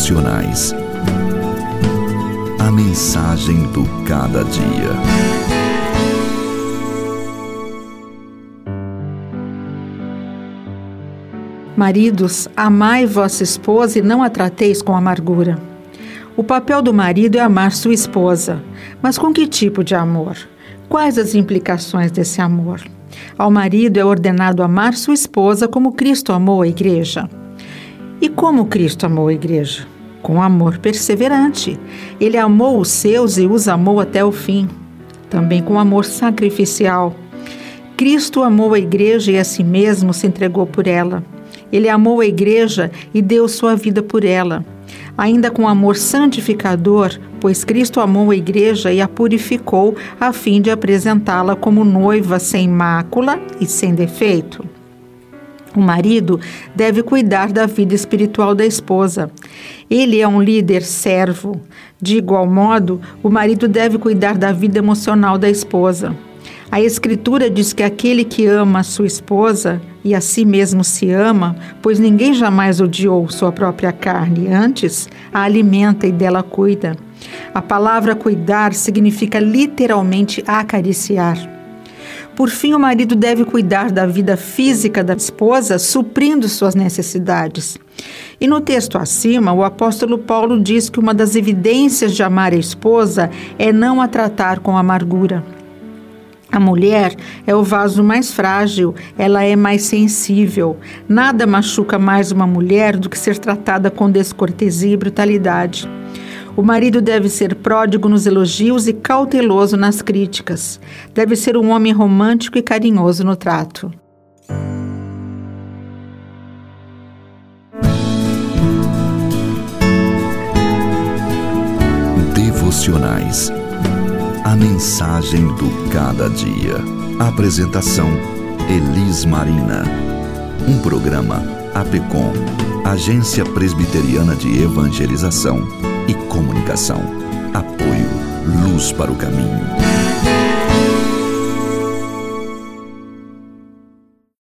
Devocionais. A mensagem do cada dia. Maridos, amai vossa esposa e não a trateis com amargura. O papel do marido é amar sua esposa. Mas com que tipo de amor? Quais as implicações desse amor? Ao marido é ordenado amar sua esposa como Cristo amou a igreja. E como Cristo amou a igreja? Com amor perseverante. Ele amou os seus e os amou até o fim. Também com amor sacrificial. Cristo amou a igreja e a si mesmo se entregou por ela. Ele amou a igreja e deu sua vida por ela. Ainda com amor santificador, pois Cristo amou a igreja e a purificou a fim de apresentá-la como noiva sem mácula e sem defeito. O marido deve cuidar da vida espiritual da esposa. Ele é um líder servo. De igual modo, o marido deve cuidar da vida emocional da esposa. A Escritura diz que aquele que ama a sua esposa e a si mesmo se ama, pois ninguém jamais odiou sua própria carne, antes a alimenta e dela cuida. A palavra cuidar significa literalmente acariciar. Por fim, o marido deve cuidar da vida física da esposa, suprindo suas necessidades. E no texto acima, o apóstolo Paulo diz que uma das evidências de amar a esposa é não a tratar com amargura. A mulher é o vaso mais frágil, ela é mais sensível. Nada machuca mais uma mulher do que ser tratada com descortesia e brutalidade. O marido deve ser pródigo nos elogios e cauteloso nas críticas. Deve ser um homem romântico e carinhoso no trato. Devocionais. A mensagem do cada dia. Apresentação: Elis Marina. Um programa APECOM, Agência Presbiteriana de Evangelização Comunicação. Apoio Luz para o Caminho.